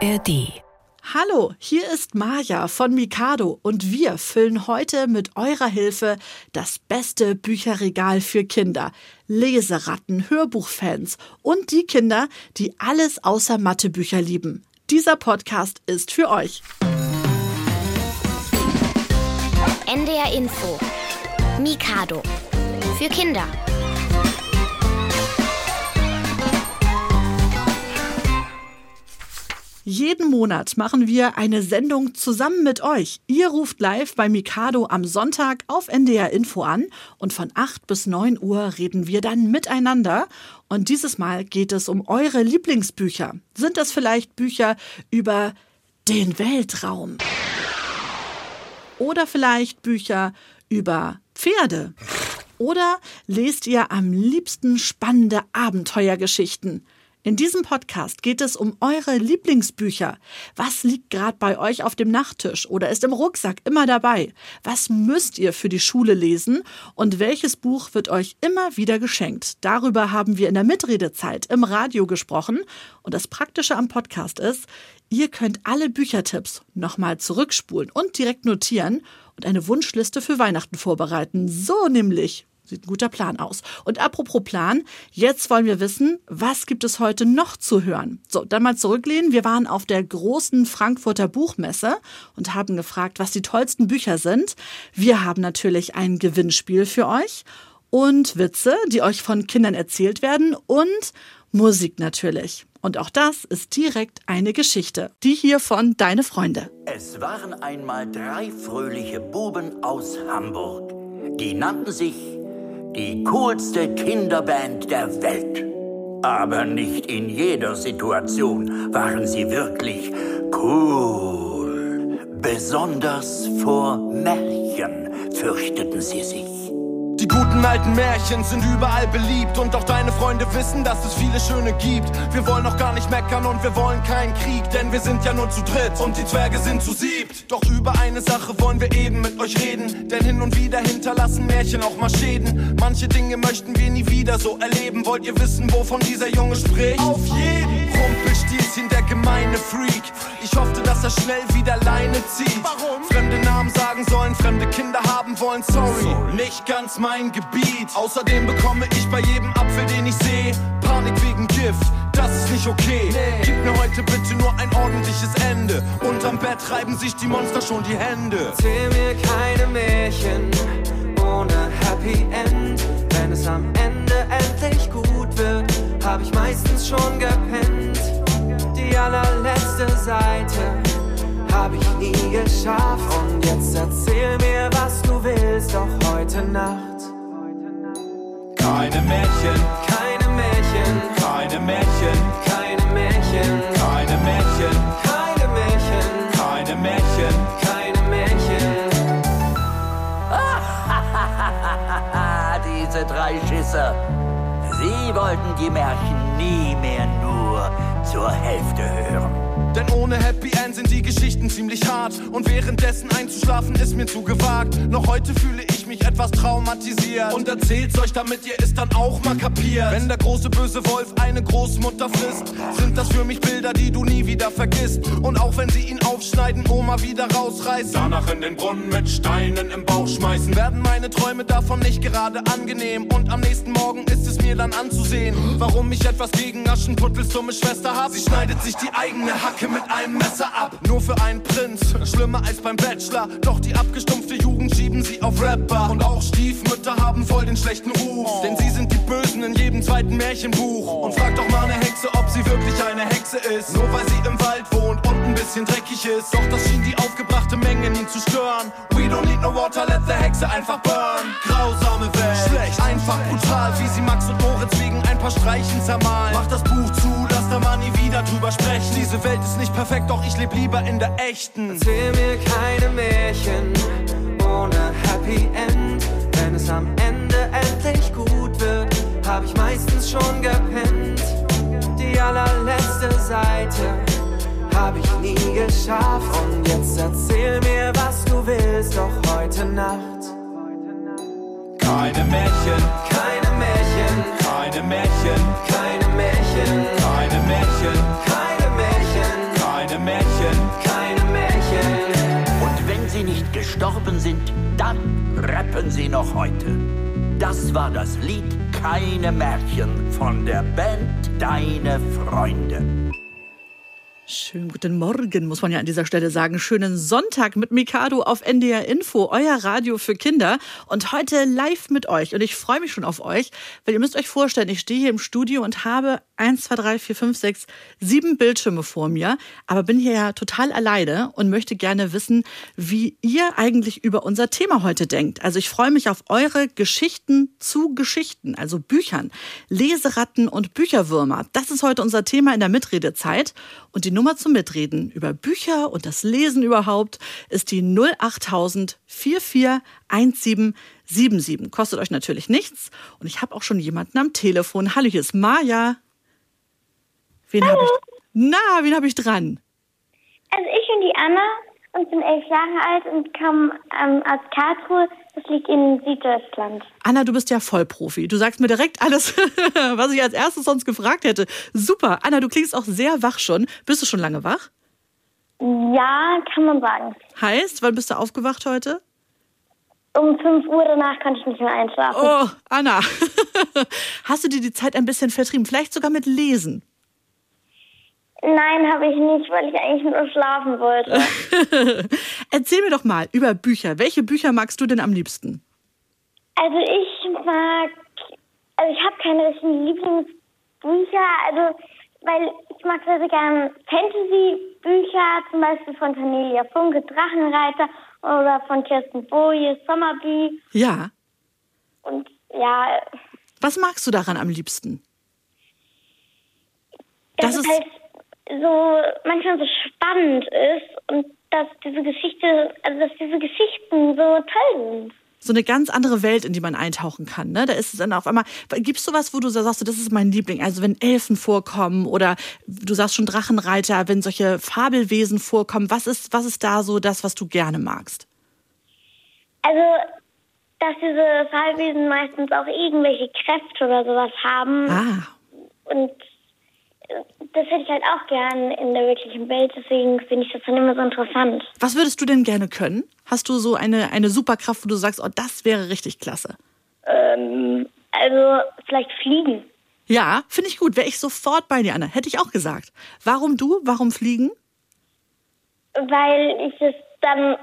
ARD. Hallo, hier ist Maja von Mikado und wir füllen heute mit eurer Hilfe das beste Bücherregal für Kinder, Leseratten, Hörbuchfans und die Kinder, die alles außer Mathebücher lieben. Dieser Podcast ist für euch. NDR Info. Mikado. Für Kinder. Jeden Monat machen wir eine Sendung zusammen mit euch. Ihr ruft live bei Mikado am Sonntag auf NDR Info an und von 8 bis 9 Uhr reden wir dann miteinander. Und dieses Mal geht es um eure Lieblingsbücher. Sind das vielleicht Bücher über den Weltraum? Oder vielleicht Bücher über Pferde? Oder lest ihr am liebsten spannende Abenteuergeschichten? In diesem Podcast geht es um eure Lieblingsbücher. Was liegt gerade bei euch auf dem Nachttisch oder ist im Rucksack immer dabei? Was müsst ihr für die Schule lesen und welches Buch wird euch immer wieder geschenkt? Darüber haben wir in der Mitredezeit im Radio gesprochen und das Praktische am Podcast ist, ihr könnt alle Büchertipps nochmal zurückspulen und direkt notieren und eine Wunschliste für Weihnachten vorbereiten. So nämlich Sieht ein guter Plan aus. Und apropos Plan, jetzt wollen wir wissen, was gibt es heute noch zu hören? So, dann mal zurücklehnen. Wir waren auf der großen Frankfurter Buchmesse und haben gefragt, was die tollsten Bücher sind. Wir haben natürlich ein Gewinnspiel für euch und Witze, die euch von Kindern erzählt werden und Musik natürlich. Und auch das ist direkt eine Geschichte. Die hier von Deine Freunde. Es waren einmal drei fröhliche Buben aus Hamburg. Die nannten sich die coolste Kinderband der Welt. Aber nicht in jeder Situation waren sie wirklich cool. Besonders vor Märchen fürchteten sie sich. Die guten alten Märchen sind überall beliebt und auch deine Freunde wissen, dass es viele schöne gibt. Wir wollen auch gar nicht meckern und wir wollen keinen Krieg, denn wir sind ja nur zu dritt und die Zwerge sind zu siebt. Doch über eine Sache wollen wir eben mit euch reden, denn hin und wieder hinterlassen Märchen auch mal Schäden. Manche Dinge möchten wir nie wieder so erleben. Wollt ihr wissen, wovon dieser Junge spricht? Auf jeden! Rumpelstilzchen, der gemeine Freak. Ich hoffte, dass er schnell wieder Leine zieht. Warum? Fremde Namen sagen sollen, fremde Kinder haben wollen. Sorry, Sorry. nicht ganz mein mein Gebiet. Außerdem bekomme ich bei jedem Apfel, den ich sehe, Panik wegen Gift. Das ist nicht okay. Nee. Gib mir heute bitte nur ein ordentliches Ende. Unterm Bett reiben sich die Monster schon die Hände. Erzähl mir keine Märchen ohne Happy End. Wenn es am Ende endlich gut wird, hab ich meistens schon gepennt. Die allerletzte Seite. Hab ich nie geschafft. Und jetzt erzähl mir, was du willst, doch heute Nacht. Keine Märchen, keine Märchen, keine Märchen, keine Märchen, keine Märchen, keine Märchen, keine Märchen, keine Märchen. Diese drei Schisser. Sie wollten die Märchen nie mehr nur zur Hälfte hören. Denn ohne Happy End sind die Geschichten ziemlich hart. Und währenddessen einzuschlafen ist mir zu gewagt. Noch heute fühle ich mich etwas traumatisiert. Und erzählt's euch, damit ihr es dann auch mal kapiert. Wenn der große böse Wolf eine Großmutter frisst, sind das für mich Bilder, die du nie wieder vergisst. Und auch wenn sie ihn aufschneiden, Oma wieder rausreißen. Danach in den Brunnen mit Steinen im Bauch schmeißen. Werden meine Träume davon nicht gerade angenehm. Und am nächsten Morgen ist es mir dann anzusehen, warum ich etwas gegen Aschenputtels dumme Schwester hab. Sie schneidet sich die eigene Hacke mit einem Messer ab. Nur für einen Prinz, schlimmer als beim Bachelor. Doch die abgestumpfte Jugend schieben sie auf Rapper. Und auch Stiefmütter haben voll den schlechten Ruf. Denn sie sind die Bösen in jedem zweiten Märchenbuch. Und frag doch mal eine Hexe, ob sie wirklich eine Hexe ist. Nur weil sie im Wald wohnt und ein bisschen dreckig ist. Doch das schien die aufgebrachte Menge ihn zu stören. We don't need no water, let the Hexe einfach burn. Grausame Welt, schlecht, einfach brutal. Wie sie Max und Moritz wegen ein paar Streichen zermalen. Mach das Buch zu, lass da mal nie wieder drüber sprechen. Diese Welt ist nicht perfekt, doch ich lebe lieber in der echten. Erzähl mir keine Märchen ohne Happy End. Wenn es am Ende endlich gut wird, hab ich meistens schon gepennt. Die allerletzte Seite hab ich nie geschafft. Und jetzt erzähl mir, was du willst, doch heute Nacht. Keine Märchen, keine Märchen, keine Märchen, keine hören sie noch heute. Das war das Lied Keine Märchen von der Band Deine Freunde. Schönen guten Morgen, muss man ja an dieser Stelle sagen. Schönen Sonntag mit Mikado auf NDR Info, euer Radio für Kinder. Und heute live mit euch. Und ich freue mich schon auf euch, weil ihr müsst euch vorstellen, ich stehe hier im Studio und habe 1, 2, 3, 4, 5, 6, 7 Bildschirme vor mir, aber bin hier ja total alleine und möchte gerne wissen, wie ihr eigentlich über unser Thema heute denkt. Also ich freue mich auf eure Geschichten zu Geschichten, also Büchern, Leseratten und Bücherwürmer. Das ist heute unser Thema in der Mitredezeit. Und die Nummer zum Mitreden über Bücher und das Lesen überhaupt ist die 08000 441777. Kostet euch natürlich nichts. Und ich habe auch schon jemanden am Telefon. Hallo, hier ist Maja. Wen habe ich? Na, wen habe ich dran? Also ich bin die Anna und bin elf Jahre alt und komme ähm, aus Karlsruhe. Das liegt in Süddeutschland. Anna, du bist ja Vollprofi. Du sagst mir direkt alles, was ich als erstes sonst gefragt hätte. Super. Anna, du klingst auch sehr wach schon. Bist du schon lange wach? Ja, kann man sagen. Heißt, wann bist du aufgewacht heute? Um 5 Uhr danach konnte ich nicht mehr einschlafen. Oh, Anna. Hast du dir die Zeit ein bisschen vertrieben? Vielleicht sogar mit Lesen? Nein, habe ich nicht, weil ich eigentlich nur schlafen wollte. Erzähl mir doch mal über Bücher. Welche Bücher magst du denn am liebsten? Also ich mag, also ich habe keine richtigen Lieblingsbücher, also weil ich mag sehr, sehr gerne Fantasy-Bücher, zum Beispiel von Cornelia Funke, Drachenreiter oder von Kirsten Boje, Sommerbü. Ja. Und ja, Was magst du daran am liebsten? Das es ist- halt so manchmal so spannend ist und dass diese Geschichte, also dass diese Geschichten so toll sind. So eine ganz andere Welt, in die man eintauchen kann. Ne? Da ist es dann auf einmal. Gibst du was, wo du sagst, das ist mein Liebling? Also wenn Elfen vorkommen oder du sagst schon Drachenreiter, wenn solche Fabelwesen vorkommen, was ist, was ist da so das, was du gerne magst? Also, dass diese Fallwesen meistens auch irgendwelche Kräfte oder sowas haben. Ah, Und das hätte ich halt auch gern in der wirklichen Welt. Deswegen finde ich das dann immer so interessant. was würdest du denn gerne können? Hast du so eine, eine Superkraft, wo du sagst, oh, das wäre richtig klasse? Ähm, also vielleicht fliegen. Ja, finde ich gut. Wäre ich sofort bei dir, Anna. Hätte ich auch gesagt. Warum du? Warum fliegen? Weil ich es dann,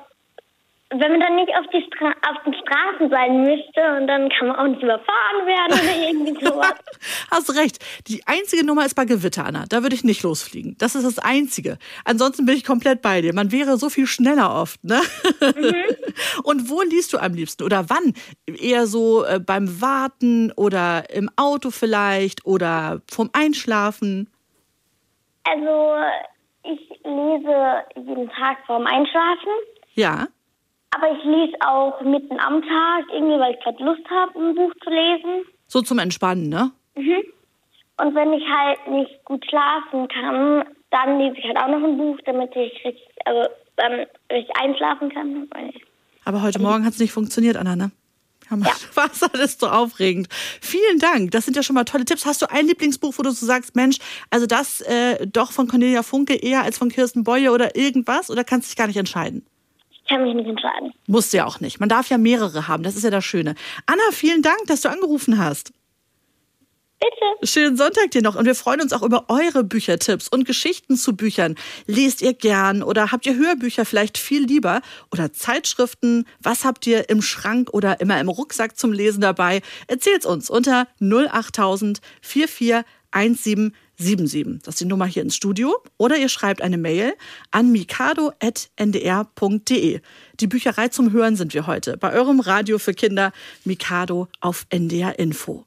wenn man dann nicht auf, die Stra auf den Straßen sein müsste und dann kann man auch nicht überfahren werden oder irgendwie sowas. Hast recht. Die einzige Nummer ist bei Gewitter, Anna. Da würde ich nicht losfliegen. Das ist das Einzige. Ansonsten bin ich komplett bei dir. Man wäre so viel schneller oft, ne? Und wo liest du am liebsten? Oder wann? Eher so äh, beim Warten oder im Auto vielleicht oder vom Einschlafen? Also ich lese jeden Tag vorm Einschlafen. Ja. Aber ich lese auch mitten am Tag, irgendwie, weil ich gerade Lust habe, ein Buch zu lesen. So zum Entspannen, ne? Und wenn ich halt nicht gut schlafen kann, dann lese ich halt auch noch ein Buch, damit ich richtig, also dann richtig einschlafen kann. Aber heute Morgen hat es nicht funktioniert, Anna, ne? Ja, Mann, Was alles so aufregend. Vielen Dank. Das sind ja schon mal tolle Tipps. Hast du ein Lieblingsbuch, wo du so sagst, Mensch, also das äh, doch von Cornelia Funke eher als von Kirsten Boye oder irgendwas? Oder kannst du dich gar nicht entscheiden? Ich kann mich nicht entscheiden. Musst du ja auch nicht. Man darf ja mehrere haben. Das ist ja das Schöne. Anna, vielen Dank, dass du angerufen hast. Bitte. Schönen Sonntag dir noch und wir freuen uns auch über eure Büchertipps und Geschichten zu Büchern. Lest ihr gern oder habt ihr Hörbücher vielleicht viel lieber oder Zeitschriften? Was habt ihr im Schrank oder immer im Rucksack zum Lesen dabei? Erzählt's uns unter 08000 441777. Das ist die Nummer hier ins Studio. Oder ihr schreibt eine Mail an mikado.ndr.de. Die Bücherei zum Hören sind wir heute bei eurem Radio für Kinder Mikado auf NDR Info.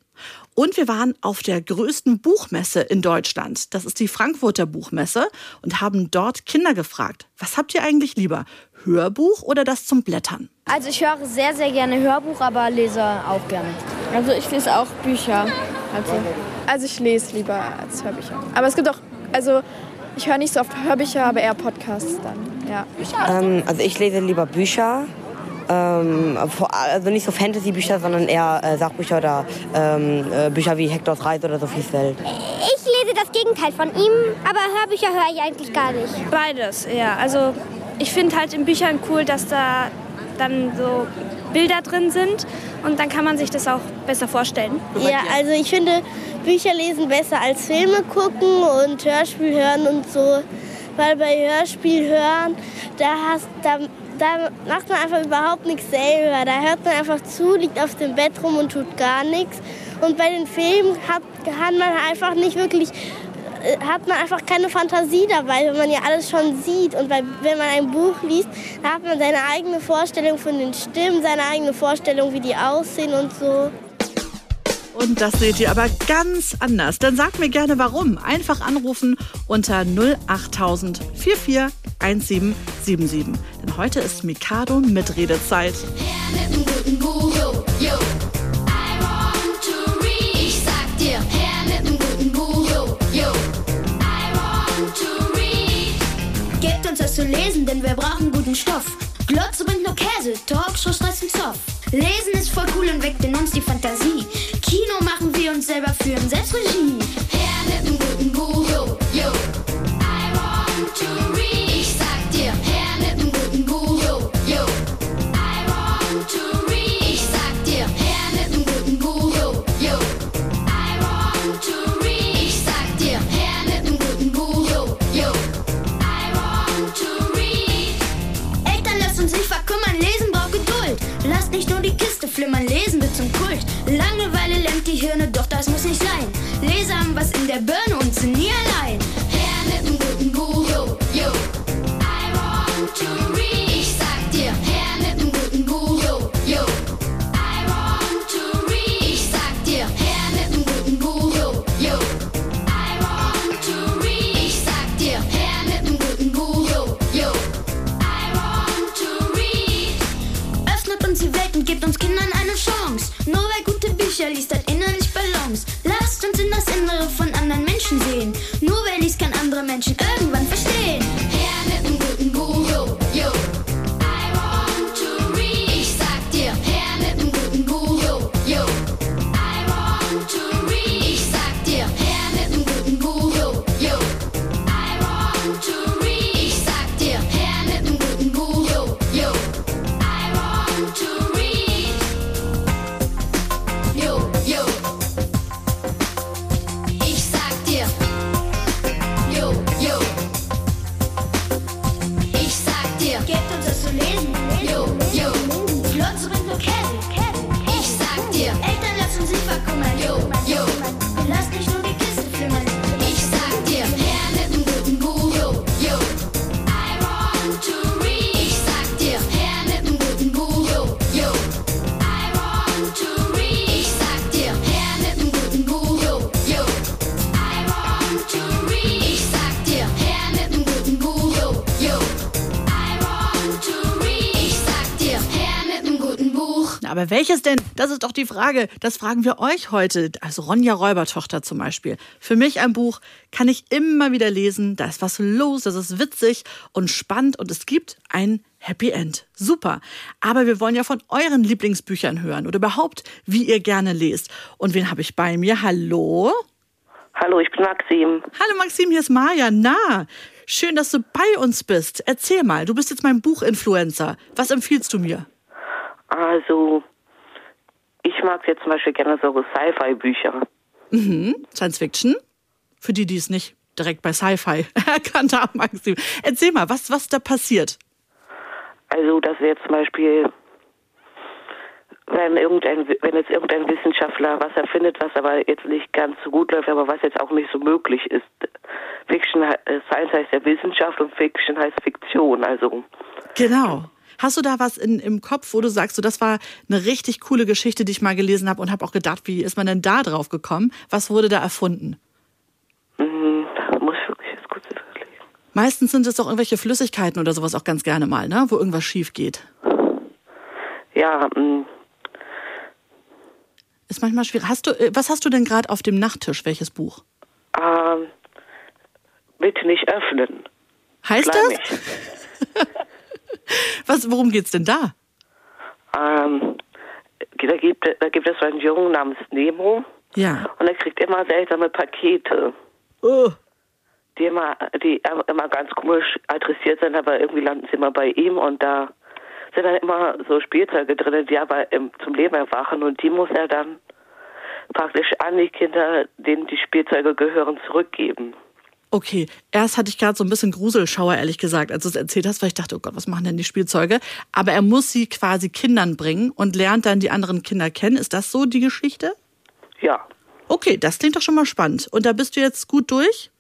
Und wir waren auf der größten Buchmesse in Deutschland. Das ist die Frankfurter Buchmesse und haben dort Kinder gefragt. Was habt ihr eigentlich lieber? Hörbuch oder das zum Blättern? Also ich höre sehr, sehr gerne Hörbuch, aber lese auch gerne. Also ich lese auch Bücher. Also, also ich lese lieber als Hörbücher. Aber es gibt auch, also ich höre nicht so oft Hörbücher, aber eher Podcasts dann. Ja. Ähm, also ich lese lieber Bücher. Ähm, also nicht so Fantasy-Bücher, sondern eher äh, Sachbücher oder ähm, äh, Bücher wie Hektors Reise oder Sophies Welt. Ich lese das Gegenteil von ihm, aber Hörbücher höre ich eigentlich gar nicht. Beides, ja. Also ich finde halt in Büchern cool, dass da dann so Bilder drin sind und dann kann man sich das auch besser vorstellen. Ja, also ich finde Bücher lesen besser als Filme gucken und Hörspiel hören und so. Weil bei Hörspiel hören, da, hast, da, da macht man einfach überhaupt nichts selber. Da hört man einfach zu, liegt auf dem Bett rum und tut gar nichts. Und bei den Filmen hat, kann man einfach nicht wirklich hat man einfach keine Fantasie dabei, wenn man ja alles schon sieht. Und bei, wenn man ein Buch liest, da hat man seine eigene Vorstellung von den Stimmen, seine eigene Vorstellung, wie die aussehen und so. Und das seht ihr aber ganz anders. Dann sagt mir gerne warum. Einfach anrufen unter 08000 44 1777. Denn heute ist Mikado mit Redezeit. Her mit Gebt uns was zu lesen, denn wir brauchen guten Stoff. Glotze bringt nur Käse, Talkshow, Stress und Zoff. Lesen ist voll cool und weckt in uns die Fantasie. Kino machen wir uns selber führen, selbst Regie. Her mit dem guten Buch, Aber welches denn? Das ist doch die Frage. Das fragen wir euch heute. Also Ronja Räubertochter zum Beispiel. Für mich ein Buch kann ich immer wieder lesen. Da ist was los, das ist witzig und spannend und es gibt ein Happy End. Super. Aber wir wollen ja von euren Lieblingsbüchern hören oder überhaupt, wie ihr gerne lest. Und wen habe ich bei mir? Hallo? Hallo, ich bin Maxim. Hallo Maxim, hier ist Maja. Na, schön, dass du bei uns bist. Erzähl mal, du bist jetzt mein Buchinfluencer. Was empfiehlst du mir? Also, ich mag jetzt zum Beispiel gerne so Sci-Fi-Bücher. Mhm. Science Fiction? Für die, die es nicht direkt bei Sci-Fi erkannt haben, Maxim. Erzähl mal, was, was da passiert. Also, dass jetzt zum Beispiel, wenn, irgendein, wenn jetzt irgendein Wissenschaftler was erfindet, was aber jetzt nicht ganz so gut läuft, aber was jetzt auch nicht so möglich ist. Fiction, äh, Science heißt ja Wissenschaft und Fiction heißt Fiktion. Also, Genau. Hast du da was in, im Kopf, wo du sagst, so, das war eine richtig coole Geschichte, die ich mal gelesen habe und habe auch gedacht, wie ist man denn da drauf gekommen? Was wurde da erfunden? mh, da muss ich wirklich jetzt kurz überlegen. Meistens sind es doch irgendwelche Flüssigkeiten oder sowas auch ganz gerne mal, ne? wo irgendwas schief geht. Ja, mh, Ist manchmal schwierig. Hast du, äh, was hast du denn gerade auf dem Nachttisch? Welches Buch? ähm, bitte nicht öffnen. Heißt Klein das? Was, worum geht's denn da? Ähm, da gibt, da gibt es so einen Jungen namens Nemo Ja. und er kriegt immer seltsame Pakete, Oh. die immer, die immer ganz komisch adressiert sind, aber irgendwie landen sie immer bei ihm und da sind dann immer so Spielzeuge drin, die aber im, zum Leben erwachen und die muss er dann praktisch an die Kinder, denen die Spielzeuge gehören, zurückgeben. Okay, erst hatte ich gerade so ein bisschen Gruselschauer, ehrlich gesagt, als du es erzählt hast, weil ich dachte, oh Gott, was machen denn die Spielzeuge? Aber er muss sie quasi Kindern bringen und lernt dann die anderen Kinder kennen. Ist das so die Geschichte? Ja. Okay, das klingt doch schon mal spannend. Und da bist du jetzt gut durch?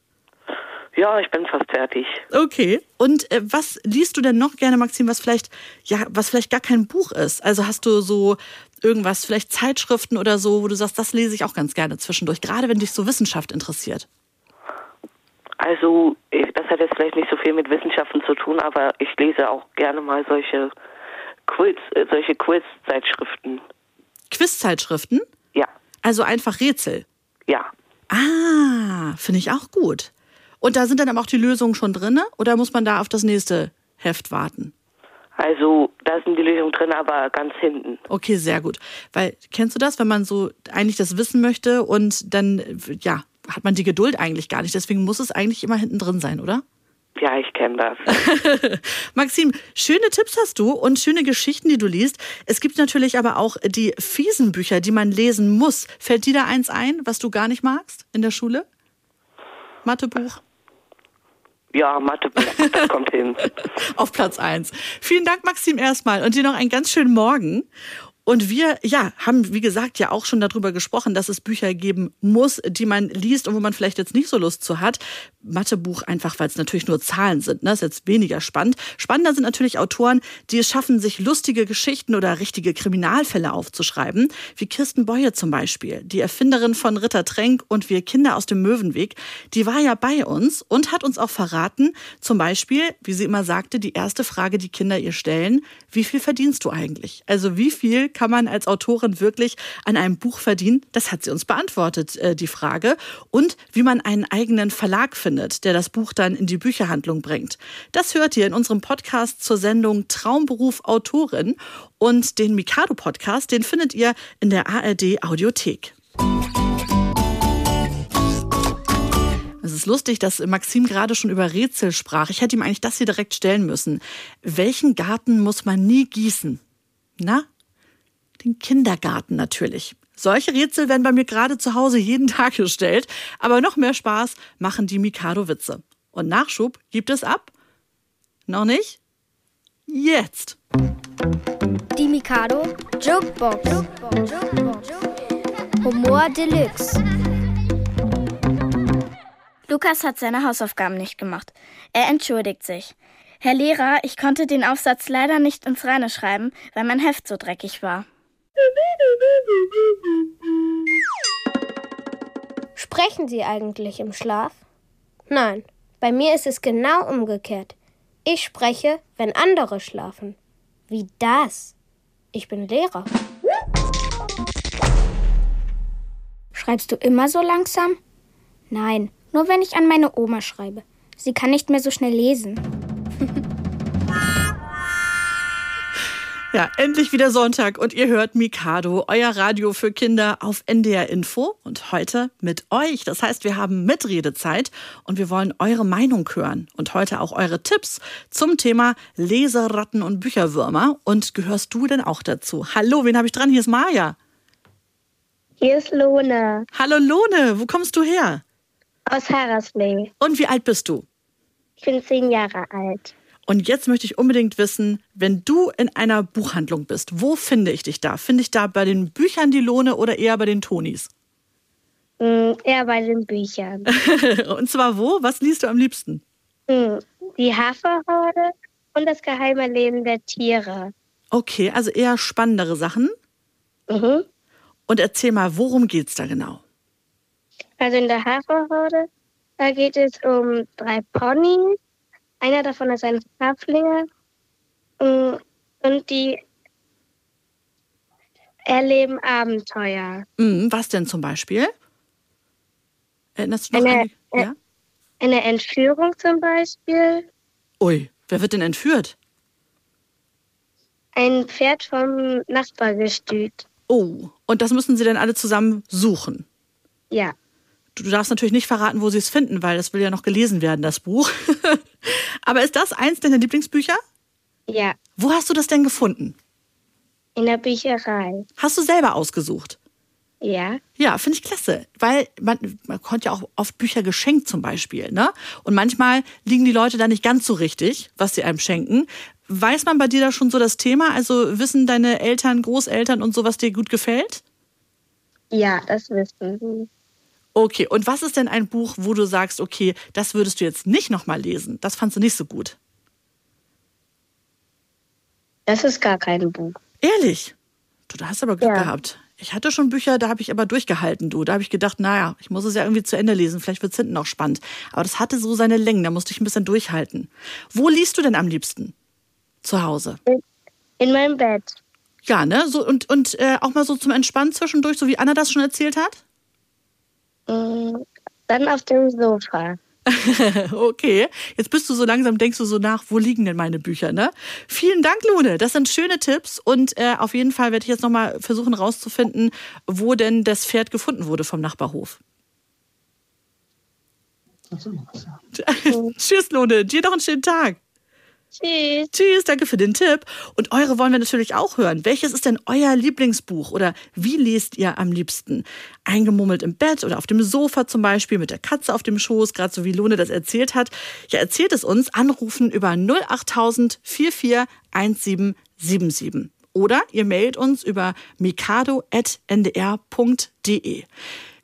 Ja, ich bin fast fertig. Okay. Und äh, was liest du denn noch gerne, Maxim, was vielleicht, ja, was vielleicht gar kein Buch ist? Also hast du so irgendwas, vielleicht Zeitschriften oder so, wo du sagst, das lese ich auch ganz gerne zwischendurch, gerade wenn dich so Wissenschaft interessiert. Also, das hat jetzt vielleicht nicht so viel mit Wissenschaften zu tun, aber ich lese auch gerne mal solche Quiz, äh, solche Quiz-Zeitschriften. Quizzeitschriften? Ja. Also einfach Rätsel. Ja. Ah, finde ich auch gut. Und da sind dann aber auch die Lösungen schon drin oder muss man da auf das nächste Heft warten? Also, da sind die Lösungen drin, aber ganz hinten. Okay, sehr gut. Weil, kennst du das, wenn man so eigentlich das wissen möchte und dann, ja, hat man die Geduld eigentlich gar nicht. Deswegen muss es eigentlich immer hinten drin sein, oder? Ja, ich kenne das. Maxim, schöne Tipps hast du und schöne Geschichten, die du liest. Es gibt natürlich aber auch die fiesen Bücher, die man lesen muss. Fällt dir da eins ein, was du gar nicht magst in der Schule? Mathebuch? Ja, Mathebuch, das kommt hin. Auf Platz eins. Vielen Dank, Maxim, erstmal und dir noch einen ganz schönen Morgen. Und wir, ja, haben, wie gesagt, ja auch schon darüber gesprochen, dass es Bücher geben muss, die man liest und wo man vielleicht jetzt nicht so Lust zu hat. Mathebuch einfach, weil es natürlich nur Zahlen sind, ne? ist jetzt weniger spannend. Spannender sind natürlich Autoren, die es schaffen, sich lustige Geschichten oder richtige Kriminalfälle aufzuschreiben, wie Kirsten Boye zum Beispiel, die Erfinderin von Ritter Tränk und Wir Kinder aus dem Möwenweg. Die war ja bei uns und hat uns auch verraten, zum Beispiel, wie sie immer sagte, die erste Frage, die Kinder ihr stellen, wie viel verdienst du eigentlich? Also wie viel kann man als Autorin wirklich an einem Buch verdienen? Das hat sie uns beantwortet, äh, die Frage. Und wie man einen eigenen Verlag findet, der das Buch dann in die Bücherhandlung bringt. Das hört ihr in unserem Podcast zur Sendung Traumberuf Autorin. Und den Mikado-Podcast, den findet ihr in der ARD Audiothek. Es ist lustig, dass Maxim gerade schon über Rätsel sprach. Ich hätte ihm eigentlich das hier direkt stellen müssen. Welchen Garten muss man nie gießen? Na? Den Kindergarten natürlich. Solche Rätsel werden bei mir gerade zu Hause jeden Tag gestellt. Aber noch mehr Spaß machen die Mikado-Witze. Und Nachschub gibt es ab? Noch nicht? Jetzt! Die Mikado Jokebox. Humor Deluxe. Lukas hat seine Hausaufgaben nicht gemacht. Er entschuldigt sich. Herr Lehrer, ich konnte den Aufsatz leider nicht ins Reine schreiben, weil mein Heft so dreckig war. Sprechen Sie eigentlich im Schlaf? Nein, bei mir ist es genau umgekehrt. Ich spreche, wenn andere schlafen. Wie das? Ich bin Lehrer. Schreibst du immer so langsam? Nein, nur wenn ich an meine Oma schreibe. Sie kann nicht mehr so schnell lesen. Ja, endlich wieder Sonntag und ihr hört Mikado, euer Radio für Kinder auf NDR Info und heute mit euch. Das heißt, wir haben Mitredezeit und wir wollen eure Meinung hören und heute auch eure Tipps zum Thema Leseratten und Bücherwürmer. Und gehörst du denn auch dazu? Hallo, wen habe ich dran? Hier ist Maja. Hier ist Lone Hallo Lone, wo kommst du her? aus Harasling. Und wie alt bist du? Ich bin zehn Jahre alt. Und jetzt möchte ich unbedingt wissen, wenn du in einer Buchhandlung bist, wo finde ich dich da? Finde ich da bei den Büchern die Lohne oder eher bei den Tonis? Mm, eher bei den Büchern. Und zwar wo? Was liest du am liebsten? Mm, Die Haferhorde und das geheime Leben der Tiere. Okay, also eher spannendere Sachen. Mhm. Und erzähl mal, worum geht's da genau? Also in der Haferhorde, da geht es um drei Ponys. Einer davon ist ein Pfaflinger. Mm, Und die erleben Abenteuer. Hm, was denn zum Beispiel? Erinnerst du noch Eine, an die, äh, ja? eine Entführung zum Beispiel. Ui, wer wird denn entführt? Ein Pferd vom Nachbargestüt. Oh, und das müssen sie dann alle zusammen suchen. Ja. Du darfst natürlich nicht verraten, wo sie es finden, weil das will ja noch gelesen werden, das Buch. Aber ist das eins deiner Lieblingsbücher? Ja, Wo hast du das denn gefunden? in der Bücherei. Hast du selber ausgesucht? Ja. Ja, finde ich klasse, weil man, man konnte ja auch oft Bücher geschenkt zum Beispiel, ne? Und manchmal liegen die Leute da nicht ganz so richtig, was sie einem schenken. Weiß man bei dir da schon so das Thema? Also wissen deine Eltern, Großeltern und so, was dir gut gefällt? Ja, das wissen sie. Okay, und was ist denn ein Buch, wo du sagst, okay, das würdest du jetzt nicht nochmal lesen? Das fandst du nicht so gut. Das ist gar kein Buch. Ehrlich? Du, da hast aber Glück Ja. gehabt. Ich hatte schon Bücher, da habe ich aber durchgehalten, du. Da habe ich gedacht, naja, ich muss es ja irgendwie zu Ende lesen, vielleicht wird es hinten noch spannend. Aber das hatte so seine Längen, da musste ich ein bisschen durchhalten. Wo liest du denn am liebsten? Zu Hause. In meinem Bett. Ja, ne? So, und und äh, auch mal so zum Entspannen zwischendurch, so wie Anna das schon erzählt hat? Mm, Dann auf dem Sofa. okay, jetzt bist du so langsam, denkst du so nach, wo liegen denn meine Bücher, ne? Vielen Dank, Lune. Das sind schöne Tipps und äh, auf jeden Fall werde ich jetzt nochmal versuchen rauszufinden, wo denn das Pferd gefunden wurde vom Nachbarhof. Tschüss, Lune. Dir noch einen schönen Tag. Tschüss. Tschüss, danke für den Tipp. Und eure wollen wir natürlich auch hören. Welches ist denn euer Lieblingsbuch oder wie lest ihr am liebsten? Eingemummelt im Bett oder auf dem Sofa zum Beispiel mit der Katze auf dem Schoß, gerade so wie Lone das erzählt hat. Ja, erzählt es uns. Anrufen über 08000 441777. Oder ihr mailt uns über mikado.ndr.de.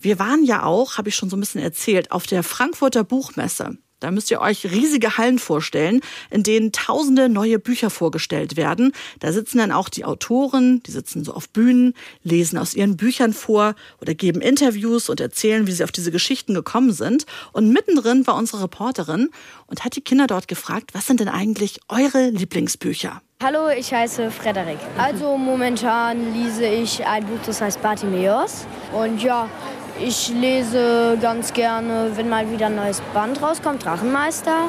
Wir waren ja auch, habe ich schon so ein bisschen erzählt, auf der Frankfurter Buchmesse. Da müsst ihr euch riesige Hallen vorstellen, in denen tausende neue Bücher vorgestellt werden. Da sitzen dann auch die Autoren, die sitzen so auf Bühnen, lesen aus ihren Büchern vor oder geben Interviews und erzählen, wie sie auf diese Geschichten gekommen sind. Und mittendrin war unsere Reporterin und hat die Kinder dort gefragt, was sind denn eigentlich eure Lieblingsbücher? Hallo, ich heiße Frederik. Also momentan lese ich ein Buch, das heißt Bartimeus. Und ja, ich lese ganz gerne, wenn mal wieder ein neues Band rauskommt, Drachenmeister.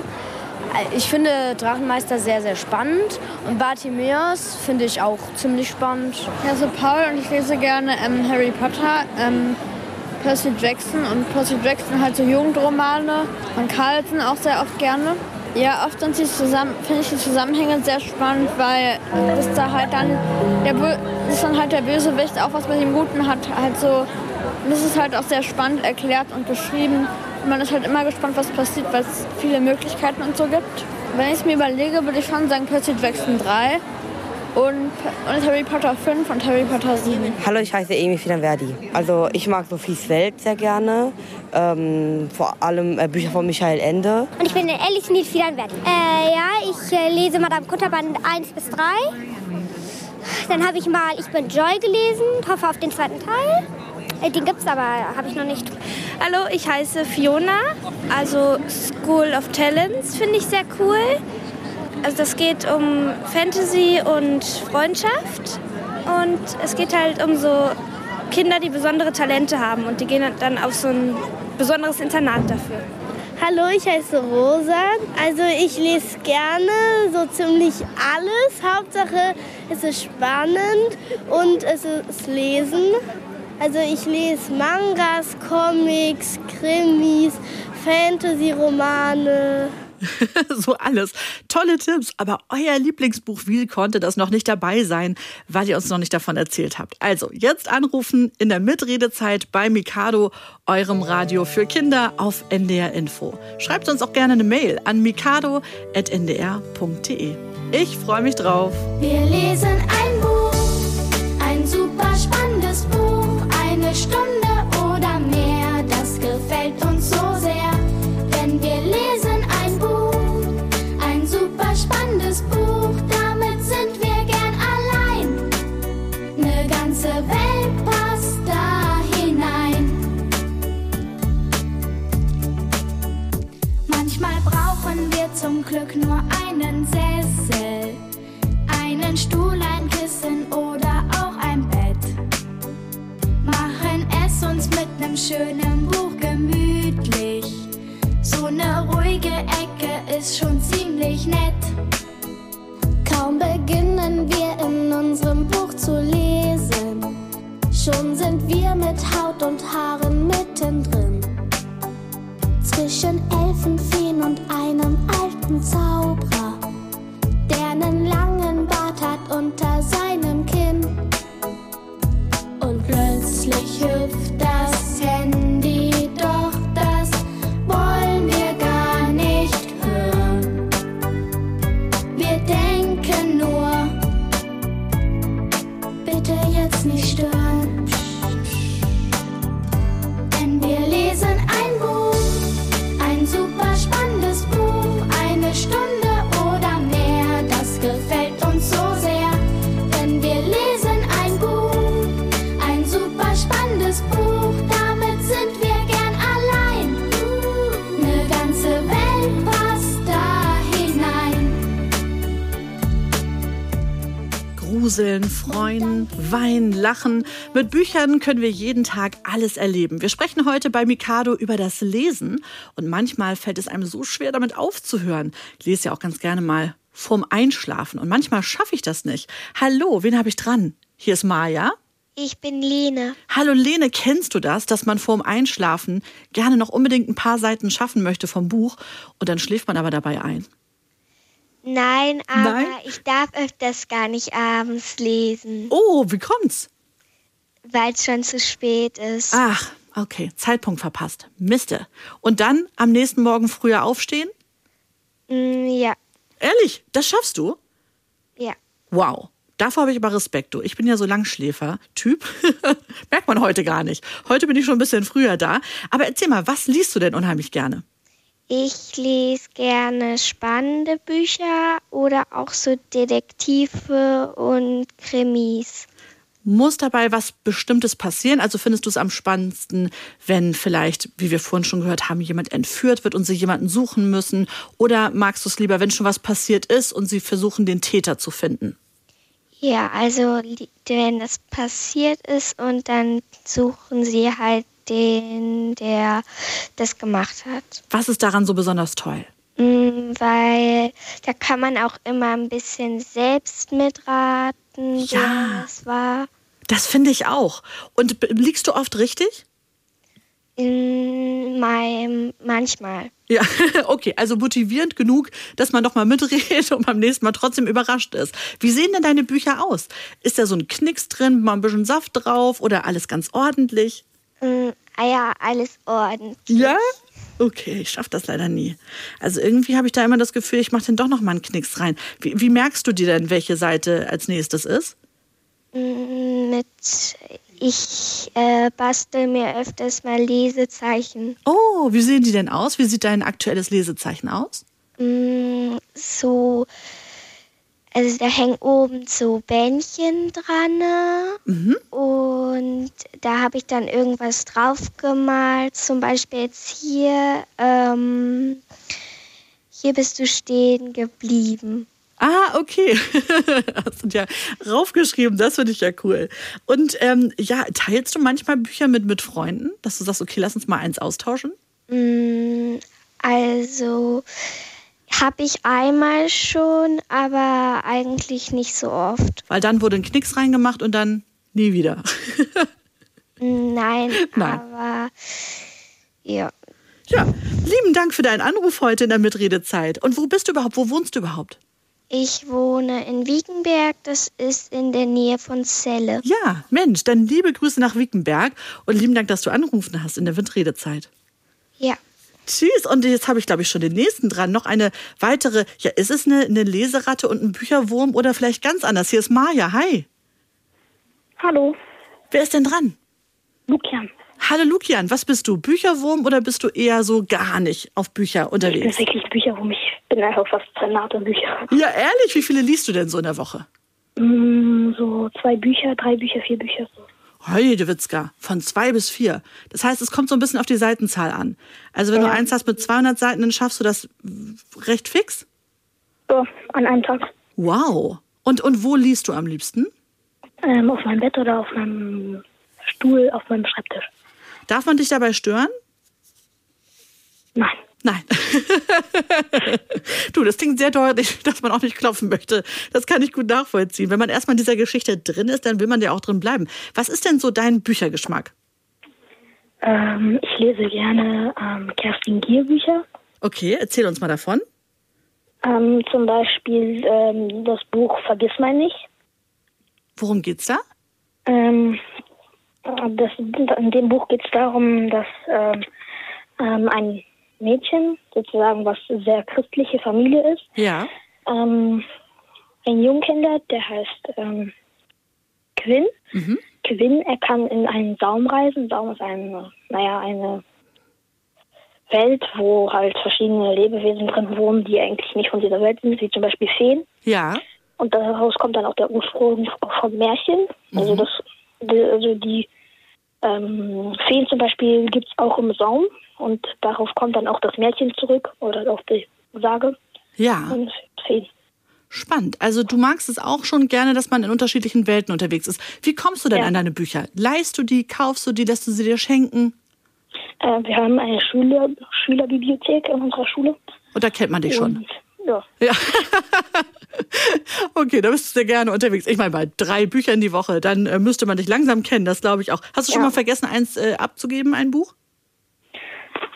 Äh, Ich finde Drachenmeister sehr, sehr spannend. Und Bartimeus finde ich auch ziemlich spannend. Ich heiße Paul und ich lese gerne ähm, Harry Potter, ähm, Percy Jackson und Percy Jackson halt so Jugendromane und Carlton auch sehr oft gerne. Ja, oft sind sie zusammen, finde ich die Zusammenhänge sehr spannend, weil das da halt dann der Bö dann halt der Bösewicht auch was mit dem Guten hat, halt das ist halt auch sehr spannend erklärt und beschrieben. Und man ist halt immer gespannt, was passiert, weil es viele Möglichkeiten und so gibt. Wenn ich es mir überlege, würde ich schon sagen Percy Jackson 3 und, und Harry Potter 5 und Harry Potter 7. Hallo, ich heiße Emi Fidanverdi. Also ich mag Sophies Welt sehr gerne. Ähm, vor allem äh, Bücher von Michael Ende. Und ich bin Alice Nils Fidanwert. Äh, ja, ich äh, lese Madame Kutterband 1 bis 3. Dann habe ich mal Ich bin Joy gelesen, hoffe auf den zweiten Teil. Äh, den gibt's aber, habe ich noch nicht. Hallo, ich heiße Fiona. Also School of Talents finde ich sehr cool. Also das geht um Fantasy und Freundschaft. Und es geht halt um so Kinder, die besondere Talente haben. Und die gehen dann auf so ein besonderes Internat dafür. Hallo, ich heiße Rosa. Also ich lese gerne so ziemlich alles. Hauptsache es ist spannend und es ist Lesen. Also ich lese Mangas, Comics, Krimis, Fantasy-Romane. so alles. Tolle Tipps. Aber euer Lieblingsbuch, wie konnte das noch nicht dabei sein, weil ihr uns noch nicht davon erzählt habt? Also jetzt anrufen in der Mitredezeit bei Mikado, eurem Radio für Kinder auf NDR Info. Schreibt uns auch gerne eine Mail an mikado.ndr.de. Ich freue mich drauf. Wir lesen ein Buch, ein super spannendes Buch, zum Glück nur einen Sessel, einen Stuhl, ein Kissen oder auch ein Bett. Machen es uns mit nem schönen Buch gemütlich. Lachen. Mit Büchern können wir jeden Tag alles erleben. Wir sprechen heute bei Mikado über das Lesen und manchmal fällt es einem so schwer, damit aufzuhören. Ich lese ja auch ganz gerne mal vorm Einschlafen und manchmal schaffe ich das nicht. Hallo, wen habe ich dran? Hier ist Maja. Ich bin Lene. Hallo Lene, kennst du das, dass man vorm Einschlafen gerne noch unbedingt ein paar Seiten schaffen möchte vom Buch und dann schläft man aber dabei ein? Nein, aber Nein? ich darf öfters gar nicht abends lesen, Oh, wie kommt's? Weil es schon zu spät ist. Ach, okay, Zeitpunkt verpasst. Miste. Und dann am nächsten Morgen früher aufstehen? Mm, ja, Ehrlich, das schaffst du? ja. Wow. Davor habe ich aber Respekt. Du. Ich bin ja so Langschläfer-Typ. Merkt man heute gar nicht. Heute bin ich schon ein bisschen früher da. Aber erzähl mal, was liest du denn unheimlich gerne? Ich lese gerne spannende Bücher oder auch so Detektive und Krimis. Muss dabei was Bestimmtes passieren? Also findest du es am spannendsten, wenn vielleicht, wie wir vorhin schon gehört haben, jemand entführt wird und sie jemanden suchen müssen? Oder magst du es lieber, wenn schon was passiert ist und sie versuchen, den Täter zu finden? Ja, also wenn das passiert ist und dann suchen sie halt den, der das gemacht hat. Was ist daran so besonders toll? Mm, Weil da kann man auch immer ein bisschen selbst mitraten, Ja. wer es war. Das finde ich auch. Und liegst du oft richtig? In meinem, manchmal. Ja, okay, also motivierend genug, dass man doch mal mitredet und beim nächsten Mal trotzdem überrascht ist. Wie sehen denn deine Bücher aus? Ist da so ein Knicks drin, mal ein bisschen Saft drauf oder alles ganz ordentlich? Ah ja, alles ordentlich. Ja? Okay, ich schaffe das leider nie. Also irgendwie habe ich da immer das Gefühl, ich mache dann doch noch mal einen Knicks rein. Wie, wie merkst du dir denn, welche Seite als nächstes ist? Mm, Mit, ich äh, bastel mir öfters mal Lesezeichen. Oh, wie sehen die denn aus? Wie sieht dein aktuelles Lesezeichen aus? Mm, so, also da hängen oben so Bändchen dran Mhm. und da habe ich dann irgendwas drauf gemalt. Zum Beispiel jetzt hier, ähm, hier bist du stehen geblieben. Ah, okay. Hast du ja raufgeschrieben, das finde ich ja cool. Und ähm, ja, teilst du manchmal Bücher mit, mit Freunden, dass du sagst, okay, lass uns mal eins austauschen? Mm, Also habe ich einmal schon, aber eigentlich nicht so oft. Weil dann wurde ein Knicks reingemacht und dann nie wieder. Nein, Nein. aber ja. Ja, lieben Dank für deinen Anruf heute in der Mitredezeit. Und wo bist du überhaupt? Wo wohnst du überhaupt? Ich wohne in Wiekenberg, das ist in der Nähe von Celle. Ja, Mensch, dann liebe Grüße nach Wickenberg und lieben Dank, dass du angerufen hast in der Windredezeit. Ja. Tschüss. Und jetzt habe ich, glaube ich, schon den nächsten dran. Noch eine weitere. Ja, ist es eine, eine Leseratte und ein Bücherwurm oder vielleicht ganz anders? Hier ist Maja. Hi. Hallo. Wer ist denn dran? Lukian. Hallo Lukian, was bist du? Bücherwurm oder bist du eher so gar nicht auf Bücher Ich bin unterwegs? wirklich Bücherwurm. Ich bin einfach fast an Bücher. Ja, ehrlich, wie viele liest du denn so in der Woche? Mm, So zwei Bücher, drei Bücher, vier Bücher. So. Heidewitzka, von zwei bis vier. Das heißt, es kommt so ein bisschen auf die Seitenzahl an. Also wenn du Ja. eins hast mit 200 Seiten, dann schaffst du das recht fix? Ja, an einem Tag. Wow. Und, und wo liest du am liebsten? Ähm, auf meinem Bett oder auf meinem Stuhl, auf meinem Schreibtisch. Darf man dich dabei stören? Nein. Nein. du, das klingt sehr deutlich, dass man auch nicht klopfen möchte. Das kann ich gut nachvollziehen. Wenn man erstmal in dieser Geschichte drin ist, dann will man ja auch drin bleiben. Was ist denn so dein Büchergeschmack? Ähm, ich lese gerne ähm, Kerstin Gier Bücher. Okay, erzähl uns mal davon. Ähm, zum Beispiel ähm, das Buch Vergiss mein nicht. Worum geht's da? Das, in dem Buch geht es darum, dass ähm, ähm, ein Mädchen, sozusagen was sehr christliche Familie ist, Ja. ähm, einen Jungen kennenlernt, der heißt ähm, Quinn. Mhm. Quinn, er kann in einen Saum reisen. Saum ist eine, naja, eine Welt, wo halt verschiedene Lebewesen drin wohnen, die eigentlich nicht von dieser Welt sind, wie zum Beispiel Feen. Ja. Und daraus kommt dann auch der Ursprung von Märchen. Also Mhm. das, also die ähm, Feen zum Beispiel gibt es auch im Saum und darauf kommt dann auch das Märchen zurück oder auch die Sage. Ja. Und Feen. Spannend. Also du magst es auch schon gerne, dass man in unterschiedlichen Welten unterwegs ist. Wie kommst du denn Ja. an deine Bücher? Leihst du die, kaufst du die, lässt du sie dir schenken? Äh, wir haben eine Schüler Schülerbibliothek in unserer Schule. Und da kennt man dich schon. Ja. Ja. Okay, da bist du sehr gerne unterwegs. Ich meine, bei drei Büchern die Woche, dann äh, müsste man dich langsam kennen, das glaube ich auch. Hast du schon Ja. mal vergessen, eins äh, abzugeben, ein Buch?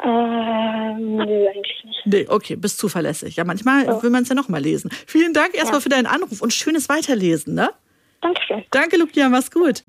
Ähm, nö, eigentlich nicht. Nee, okay, bist zuverlässig. Ja, manchmal will man es ja noch mal lesen. Vielen Dank erstmal Ja. für deinen Anruf und schönes Weiterlesen, ne? Dankeschön. Danke, Lucia, mach's gut.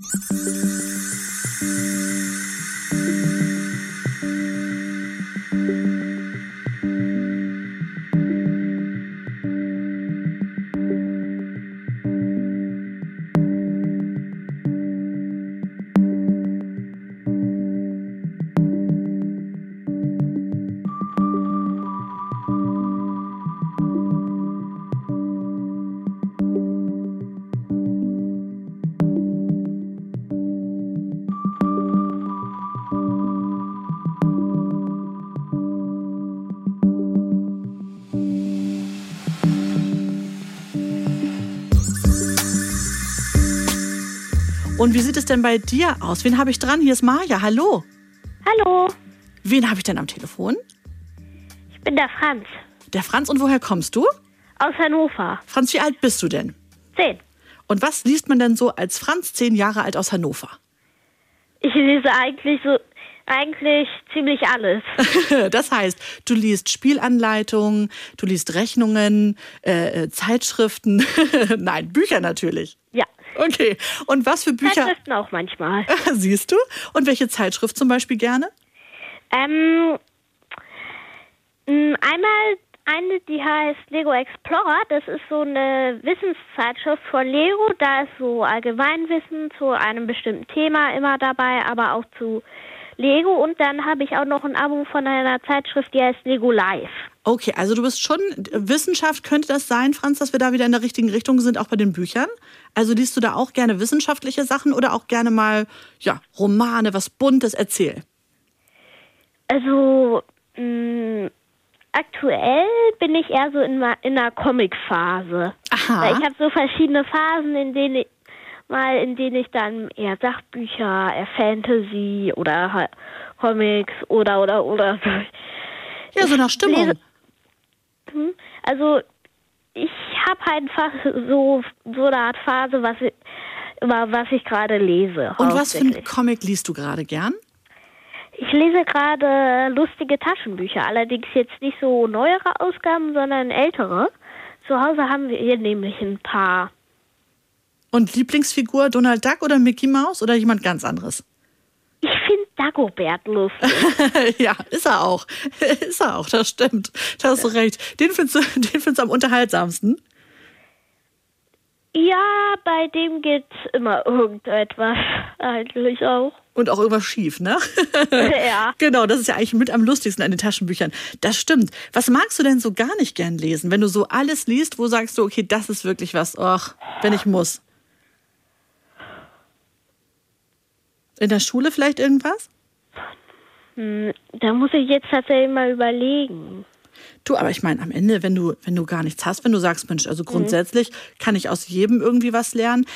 Sieht es denn bei dir aus? Wen habe ich dran? Hier ist Maja. Hallo. Hallo, Wen habe ich denn am Telefon? ich bin der Franz Der Franz. Und woher kommst du? aus Hannover. Franz, wie alt bist du denn? Zehn. Und was liest man denn so als Franz, zehn Jahre alt aus Hannover? Ich lese eigentlich so eigentlich ziemlich alles. Das heißt, du liest Spielanleitungen, du liest Rechnungen, äh, äh, Zeitschriften, nein, Bücher natürlich. Okay. Und was für Bücher? Zeitschriften auch manchmal. Siehst du? Und welche Zeitschrift zum Beispiel gerne? Ähm, einmal eine, die heißt Lego Explorer. Das ist so eine Wissenszeitschrift von Lego. Da ist so Allgemeinwissen zu einem bestimmten Thema immer dabei, aber auch zu Lego. Und dann habe ich auch noch ein Abo von einer Zeitschrift, die heißt Lego Live. Okay, also du bist schon, Wissenschaft könnte das sein, Franz, dass wir da wieder in der richtigen Richtung sind, auch bei den Büchern? Also liest du da auch gerne wissenschaftliche Sachen oder auch gerne mal, ja, Romane, was Buntes, erzähl. Also mh, aktuell bin ich eher so in, in einer Comic-Phase. Aha. Weil Ich habe so verschiedene Phasen, in denen ich mal in denen ich dann eher Sachbücher, eher Fantasy oder Comics oder oder oder so. Ja, so nach Stimmung. lese- Also ich habe einfach so so eine Art Phase, was ich, über was ich gerade lese. Und was für ein hauptsächlich. Comic liest du gerade gern? Ich lese gerade lustige Taschenbücher, allerdings jetzt nicht so neuere Ausgaben, sondern ältere. Zu Hause haben wir hier nämlich ein paar. Und Lieblingsfigur Donald Duck oder Mickey Mouse oder jemand ganz anderes? Ich finde Dagobert lustig. ja, ist er auch. ist er auch, das stimmt. Da hast du recht. Den findest du, den findest du am unterhaltsamsten. ja, bei dem geht immer irgendetwas eigentlich auch. Und auch irgendwas schief, ne? Ja. Genau, das ist ja eigentlich mit am lustigsten an den Taschenbüchern. Das stimmt. Was magst du denn so gar nicht gern lesen? Wenn du so alles liest, wo sagst du, okay, das ist wirklich was, ach, wenn ich muss. In der Schule vielleicht irgendwas? Hm, da muss ich jetzt tatsächlich mal überlegen. Du, aber ich meine, am Ende, wenn du, wenn du gar nichts hast, wenn du sagst, Mensch, also grundsätzlich kann ich aus jedem irgendwie was lernen.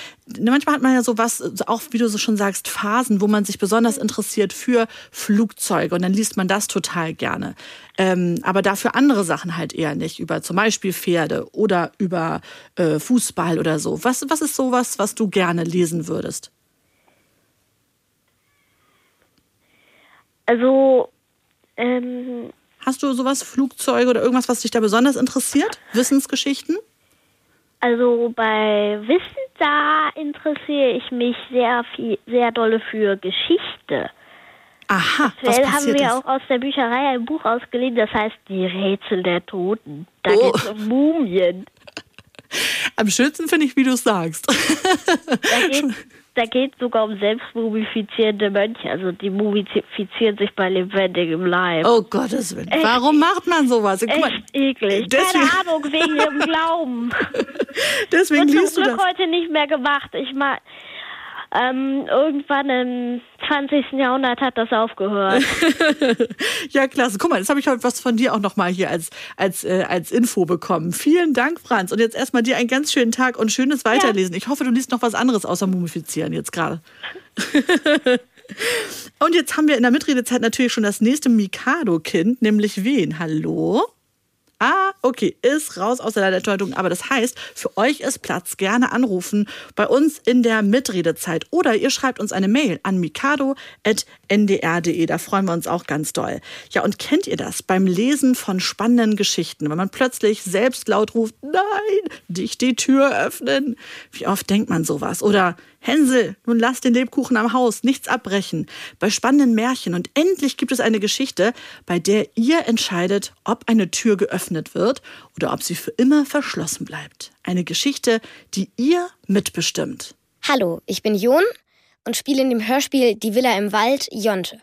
Manchmal hat man ja so was, auch wie du so schon sagst, Phasen, wo man sich besonders interessiert für Flugzeuge und dann liest man das total gerne. Ähm, aber dafür andere Sachen halt eher nicht, über zum Beispiel Pferde oder über äh, Fußball oder so. Was, was ist sowas, was du gerne lesen würdest? Also, ähm, Hast du sowas, Flugzeuge oder irgendwas, was dich da besonders interessiert? Wissensgeschichten? also bei Wissen, da interessiere ich mich sehr viel, sehr dolle für Geschichte. Aha, was Aktuell haben passiert wir ist? auch aus der Bücherei ein Buch ausgeliehen, das heißt Die Rätsel der Toten. Da Oh. geht es um Mumien. Am schönsten finde ich, wie du es sagst. Da geht, da geht sogar um selbstmumifizierende Mönche. Also die mumifizieren sich bei lebendigem Leib. Oh Gottes Willen. Echt? Warum macht man sowas? Guck mal, Echt eklig. deswegen- Keine Ahnung, wegen ihrem Glauben. Deswegen Wird liest du zum Glück das. heute nicht mehr gemacht. Ich mal ähm, irgendwann im 20. Jahrhundert hat das aufgehört. ja, klasse. Guck mal, jetzt habe ich heute was von dir auch nochmal hier als, als, äh, als Info bekommen. Vielen Dank, Franz. Und jetzt erstmal dir einen ganz schönen Tag und schönes Weiterlesen. Ich hoffe, du liest noch was anderes außer Mumifizieren jetzt gerade. und jetzt haben wir in der Mitredezeit natürlich schon das nächste Mikado-Kind, nämlich wen? Hallo? Ah, okay, ist raus aus der Leitung. Aber das heißt, für euch ist Platz. Gerne anrufen bei uns in der Mitredezeit. Oder ihr schreibt uns eine Mail an mikado.ndr.de. Da freuen wir uns auch ganz doll. Ja, und kennt ihr das beim Lesen von spannenden Geschichten, wenn man plötzlich selbst laut ruft, nein, dich die Tür öffnen? Wie oft denkt man sowas? Oder Hänsel, nun lass den Lebkuchen am Haus, nichts abbrechen. Bei spannenden Märchen. Und endlich gibt es eine Geschichte, bei der ihr entscheidet, ob eine Tür geöffnet wird oder ob sie für immer verschlossen bleibt. Eine Geschichte, die ihr mitbestimmt. Hallo, ich bin Jon und spiele in dem Hörspiel Die Villa im Wald Jonte.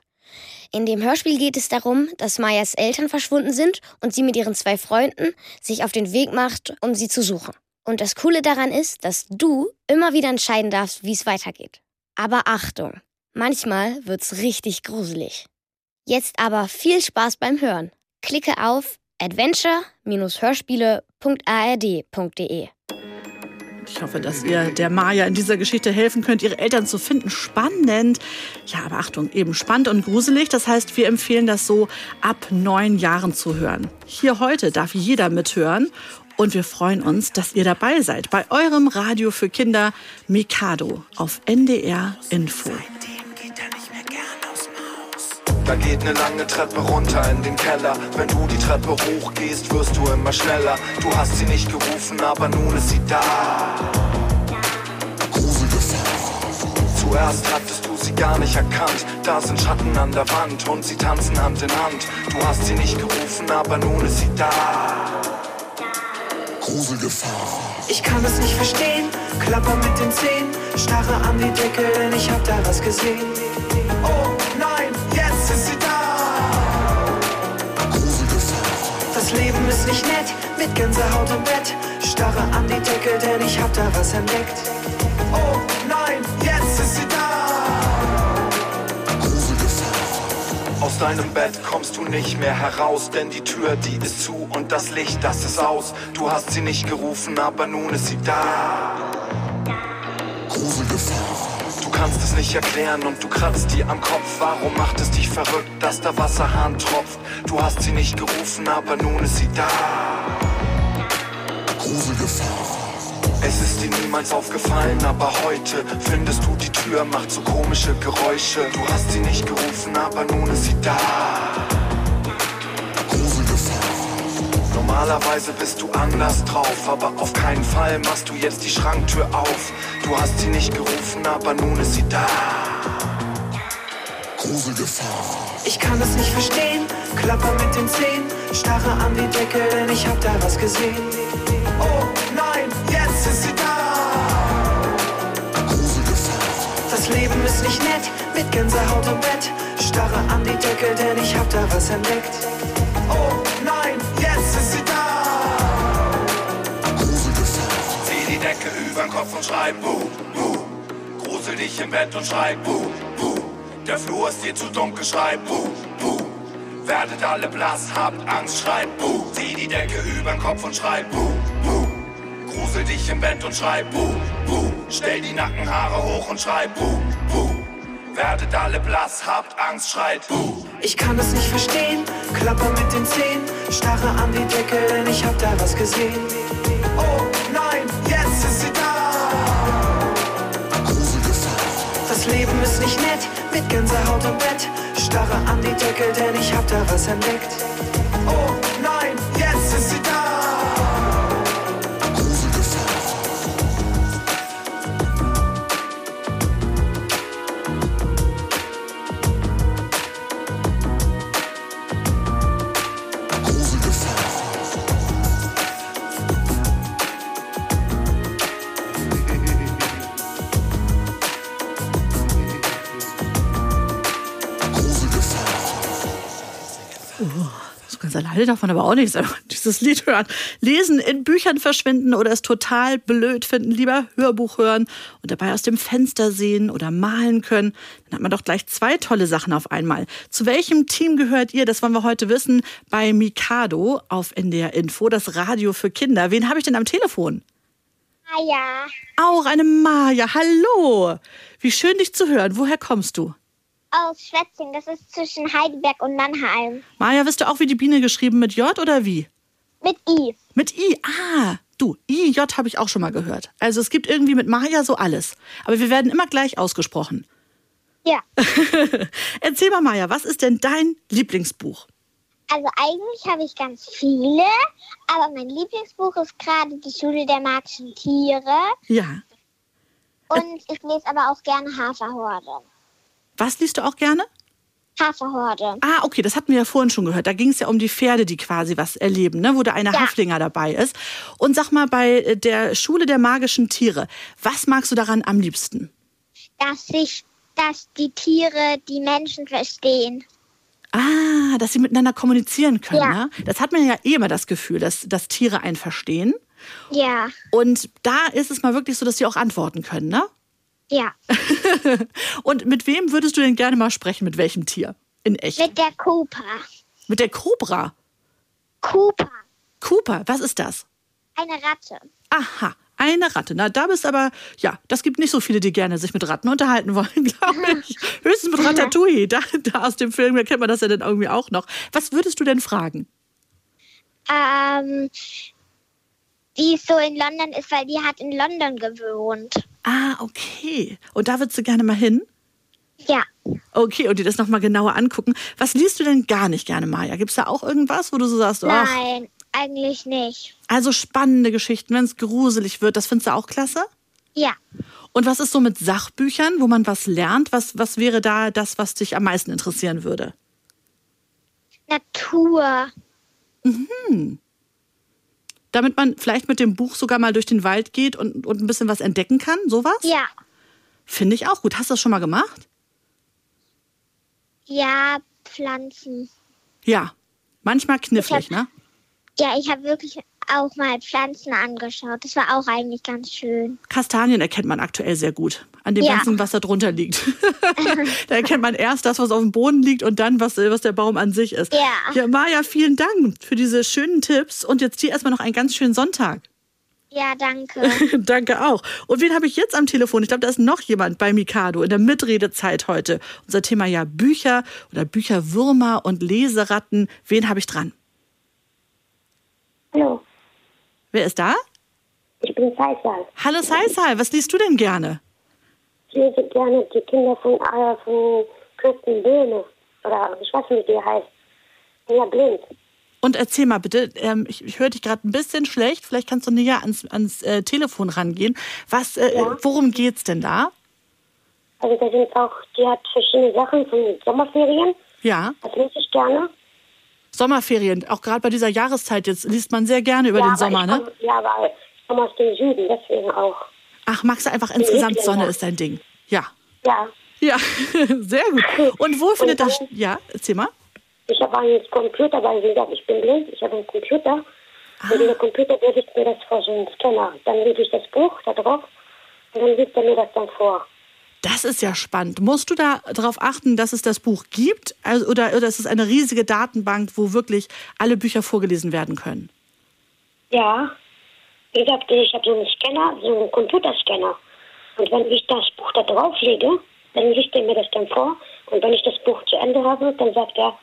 In dem Hörspiel geht es darum, dass Mayas Eltern verschwunden sind und sie mit ihren zwei Freunden sich auf den Weg macht, um sie zu suchen. Und das Coole daran ist, dass du immer wieder entscheiden darfst, wie es weitergeht. Aber Achtung, manchmal wird's richtig gruselig. Jetzt aber viel Spaß beim Hören. Klicke auf adventure-hörspiele.ard.de. Ich hoffe, dass ihr der Maya in dieser Geschichte helfen könnt, ihre Eltern zu finden. Spannend. Ja, aber Achtung, eben spannend und gruselig. Das heißt, wir empfehlen das so ab neun Jahren zu hören. Hier heute darf jeder mithören. Und wir freuen uns, dass ihr dabei seid bei eurem Radio für Kinder Mikado auf NDR Info. Da geht eine lange Treppe runter in den Keller. Wenn du die Treppe hochgehst, wirst du immer schneller. Du hast sie nicht gerufen, aber nun ist sie da. Zuerst hattest du sie gar nicht erkannt. Da sind Schatten an der Wand und sie tanzen Hand in Hand. Du hast sie nicht gerufen, aber nun ist sie da. Gruselgefahr. Ich kann es nicht verstehen, klapper mit den Zähnen, starre an die Decke, denn ich hab da was gesehen. Oh nein, jetzt ist sie da. Das Leben ist nicht nett, mit Gänsehaut im Bett, starre an die Decke, denn ich hab da was entdeckt. Oh nein, jetzt ist sie da. Deinem Bett kommst du nicht mehr heraus, denn die Tür, die ist zu und das Licht, das ist aus. Du hast sie nicht gerufen, aber nun ist sie da. Du kannst es nicht erklären und du kratzt dir am Kopf. Warum macht es dich verrückt, dass der Wasserhahn tropft? Du hast sie nicht gerufen, aber nun ist sie da. Es ist dir niemals aufgefallen, aber heute findest du die Tür macht so komische Geräusche. Du hast sie nicht gerufen, aber nun ist sie da. Normalerweise bist du anders drauf, aber auf keinen Fall machst du jetzt die Schranktür auf. Du hast sie nicht gerufen, aber nun ist sie da. Ich kann es nicht verstehen, klapper mit den Zähnen, starre an die Decke, denn ich hab da was gesehen. Jetzt ist sie da. Das Leben ist nicht nett, mit Gänsehaut im Bett, starre an die Decke, denn ich hab da was entdeckt. Oh nein, jetzt ist sie da. Zieh die Decke übern Kopf und schrei Buh, Buh. Grusel dich im Bett und schrei Buh, Buh. Der Flur ist dir zu dunkel, schrei Buh, Buh. Werdet alle blass, habt Angst, schrei Buh. Zieh die Decke übern Kopf und schrei Buh, Buh. Grusel dich im Bett und schrei Buh, Buh. Stell die Nackenhaare hoch und schrei Buh, Buh. Werdet alle blass, habt Angst, schreit Buh. Ich kann es nicht verstehen, klapper mit den Zähnen, starre an die Decke, denn ich hab da was gesehen. Oh nein, jetzt ist sie da. Das Leben ist nicht nett, mit Gänsehaut im Bett, starre an die Decke, denn ich hab da was entdeckt. Oh nein, jetzt ist sie da. Darf man aber auch nicht selber dieses Lied hören. Lesen, in Büchern verschwinden oder es total blöd finden, lieber Hörbuch hören und dabei aus dem Fenster sehen oder malen können. Dann hat man doch gleich zwei tolle Sachen auf einmal. Zu welchem Team gehört ihr? Das wollen wir heute wissen bei Mikado auf NDR Info, das Radio für Kinder. Wen habe ich denn am Telefon? Ja. Auch eine Maja. Hallo. Wie schön dich zu hören. Woher kommst du? Aus Schwetzing, das ist zwischen Heidelberg und Mannheim. Maja, wirst du auch wie die Biene geschrieben mit J oder wie? Mit I. Mit I, ah, du, I, J habe ich auch schon mal gehört. Also es gibt irgendwie mit Maja so alles. Aber wir werden immer gleich ausgesprochen. Ja. Erzähl mal, Maja, was ist denn dein Lieblingsbuch? Also eigentlich habe ich ganz viele, aber mein Lieblingsbuch ist gerade Die Schule der magischen Tiere. Ja. Und ich lese aber auch gerne Haferhorde. Was liest du auch gerne? Haferhorde. Ah, okay, das hatten wir ja vorhin schon gehört. Da ging es ja um die Pferde, die quasi was erleben, ne? wo da eine Ja. Haflinger dabei ist. Und sag mal, bei äh, der Schule der magischen Tiere, was magst du daran am liebsten? Dass sich, dass die Tiere die Menschen verstehen. Ah, dass sie miteinander kommunizieren können. Ja. Ne? Das hat man ja eh immer das Gefühl, dass, dass Tiere einen verstehen. Ja. Und da ist es mal wirklich so, dass sie auch antworten können, ne? Ja. Und mit wem würdest du denn gerne mal sprechen? Mit welchem Tier? In echt? Mit der Cooper. Mit der Cobra. Cooper. Cooper, was ist das? Eine Ratte. Aha, eine Ratte. Na, da bist aber, ja, das gibt nicht so viele, die gerne sich mit Ratten unterhalten wollen, glaube ich. Höchstens mit Ratatouille. Da, da aus dem Film, da kennt man das ja dann irgendwie auch noch. Was würdest du denn fragen? Ähm, die so in London ist, weil die hat in London gewohnt. Ah, okay. Und da würdest du gerne mal hin? Ja. Okay, und dir das nochmal genauer angucken. Was liest du denn gar nicht gerne, Maja? Gibt es da auch irgendwas, wo du so sagst, ach, Nein, eigentlich nicht. also spannende Geschichten, wenn es gruselig wird, das findest du auch klasse? Ja. Und was ist so mit Sachbüchern, wo man was lernt? Was, was wäre da das, was dich am meisten interessieren würde? Natur. Mhm. Damit man vielleicht mit dem Buch sogar mal durch den Wald geht und, und ein bisschen was entdecken kann, sowas? Ja. Finde ich auch gut. Hast du das schon mal gemacht? Ja, Pflanzen. Ja. Manchmal knifflig, ne? Ja, ich habe wirklich auch mal Pflanzen angeschaut. Das war auch eigentlich ganz schön. Kastanien erkennt man aktuell sehr gut. An dem Ja. ganzen, was da drunter liegt. da erkennt man erst das, was auf dem Boden liegt und dann, was, was der Baum an sich ist. Ja. Ja, Maja, vielen Dank für diese schönen Tipps und jetzt dir erstmal noch einen ganz schönen Sonntag. Ja, danke. Danke auch. Und wen habe ich jetzt am Telefon? Ich glaube, da ist noch jemand bei Mikado in der Mitredezeit heute. Unser Thema ja Bücher oder Bücherwürmer und Leseratten. Wen habe ich dran? Hallo, Wer ist da? ich bin Faisal. Hallo Saisal, was liest du denn gerne? Ich lese gerne die Kinder von, äh, von Kirsten Böhme. Oder ich weiß nicht, wie die heißt. Ja, blind. Und erzähl mal bitte, ähm, ich, ich höre dich gerade ein bisschen schlecht, vielleicht kannst du näher ans, ans äh, Telefon rangehen. Was, äh, Worum geht's denn da? Also da sind auch, die hat verschiedene Sachen von Sommerferien. Ja. Das lese ich gerne. Sommerferien, auch gerade bei dieser Jahreszeit jetzt liest man sehr gerne über ja, den Sommer, ne? Komm, ja, aber ich komme aus dem Süden, deswegen auch. Ach, magst du einfach insgesamt Lieblinge. Sonne ist dein Ding. Ja. Ja. Ja, sehr gut. Und wo findet dann- das... Ja, erzähl mal. Ich habe einen Computer, weil wie gesagt, ich bin blind. Ich habe einen Computer. Und dieser Computer, der liest mir das vor, so einen Scanner. Dann lege ich das Buch da drauf und dann liest er mir das dann vor. Das ist ja spannend. Musst du da darauf achten, dass es das Buch gibt? Also, oder, oder ist es eine riesige Datenbank, wo wirklich alle Bücher vorgelesen werden können? Ja. Wie gesagt, ich habe so einen Scanner, so einen Computerscanner. Und wenn ich das Buch da drauf lege, dann liest er mir das dann vor. Und wenn ich das Buch zu Ende habe, dann sagt er,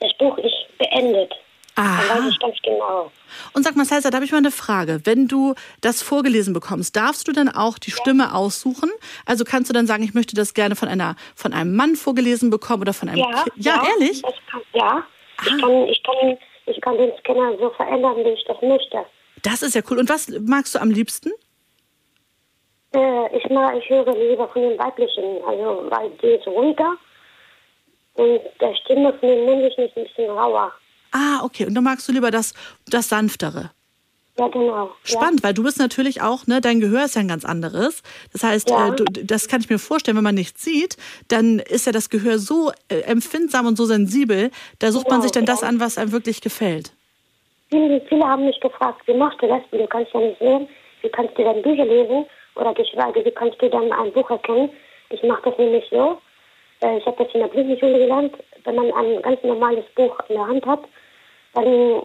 das Buch ist beendet. Dann weiß ich ganz genau. Und sag mal, Salsa, da habe ich mal eine Frage. Wenn du das vorgelesen bekommst, darfst du dann auch die Stimme aussuchen? Also kannst du dann sagen, ich möchte das gerne von einer von einem Mann vorgelesen bekommen oder von einem Ja, Kind? Ja, ehrlich? Das kann, ja. Ich, kann, ich, kann, ich kann den Scanner so verändern, wie ich das möchte. Das ist ja cool. Und was magst du am liebsten? Äh, ich, mag, ich höre lieber von den weiblichen, also weil die ist ruhiger und der Stimme von den männlichen ist ein bisschen rauer. Ah, okay. Und dann magst du lieber das, das Sanftere. Ja, genau. Spannend, weil du bist natürlich auch, ne, dein Gehör ist ja ein ganz anderes. Das heißt, Ja. äh, du, das kann ich mir vorstellen, wenn man nichts sieht, dann ist ja das Gehör so äh, empfindsam und so sensibel, da sucht man Genau, sich dann das ja. an, was einem wirklich gefällt. Viele, viele haben mich gefragt, wie machst du das? Du kannst ja nicht sehen. Wie kannst du dann Bücher lesen? Oder geschweige, wie kannst du dann ein Buch erkennen? Ich mache das nämlich so. Äh, Ich habe das in der Blindenschule gelernt. Wenn man ein ganz normales Buch in der Hand hat, dann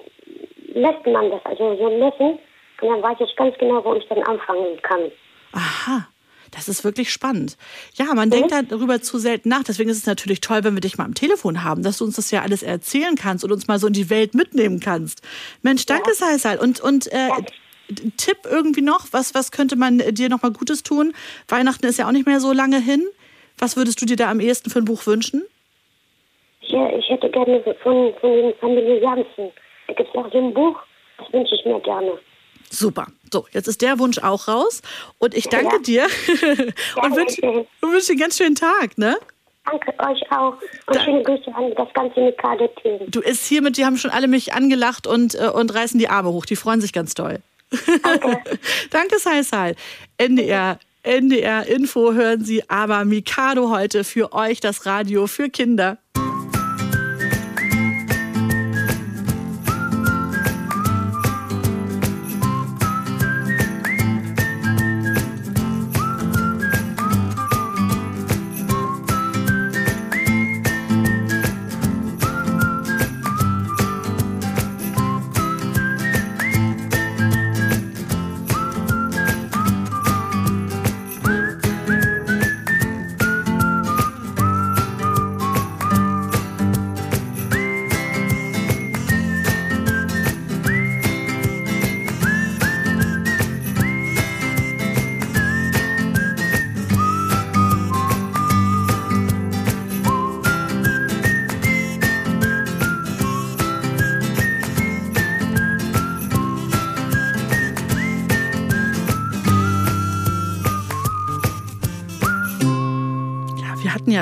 lässt man das, also so messen. Und dann weiß ich ganz genau, wo ich dann anfangen kann. Aha. Das ist wirklich spannend. Ja, man denkt darüber zu selten nach. Deswegen ist es natürlich toll, wenn wir dich mal am Telefon haben, dass du uns das ja alles erzählen kannst und uns mal so in die Welt mitnehmen kannst. Mensch, danke, Saisal. Und, und äh, Tipp irgendwie noch, was, was könnte man dir noch mal Gutes tun? Weihnachten ist ja auch nicht mehr so lange hin. Was würdest du dir da am ehesten für ein Buch wünschen? Äh, ich hätte gerne von, von den Familie Janssen. Da gibt es auch so ein Buch, das wünsche ich mir gerne. Super. So, jetzt ist der Wunsch auch raus. Und ich danke dir und wünsche und wünsche dir einen ganz schönen Tag, ne? Danke euch auch. Und schöne Grüße an das ganze Mikado-Team. Du ist hiermit, die haben schon alle mich angelacht und, äh, und reißen die Arme hoch. Die freuen sich ganz doll. Danke. Danke, Saisal. NDR. NDR Info hören Sie, aber Mikado heute für euch das Radio für Kinder.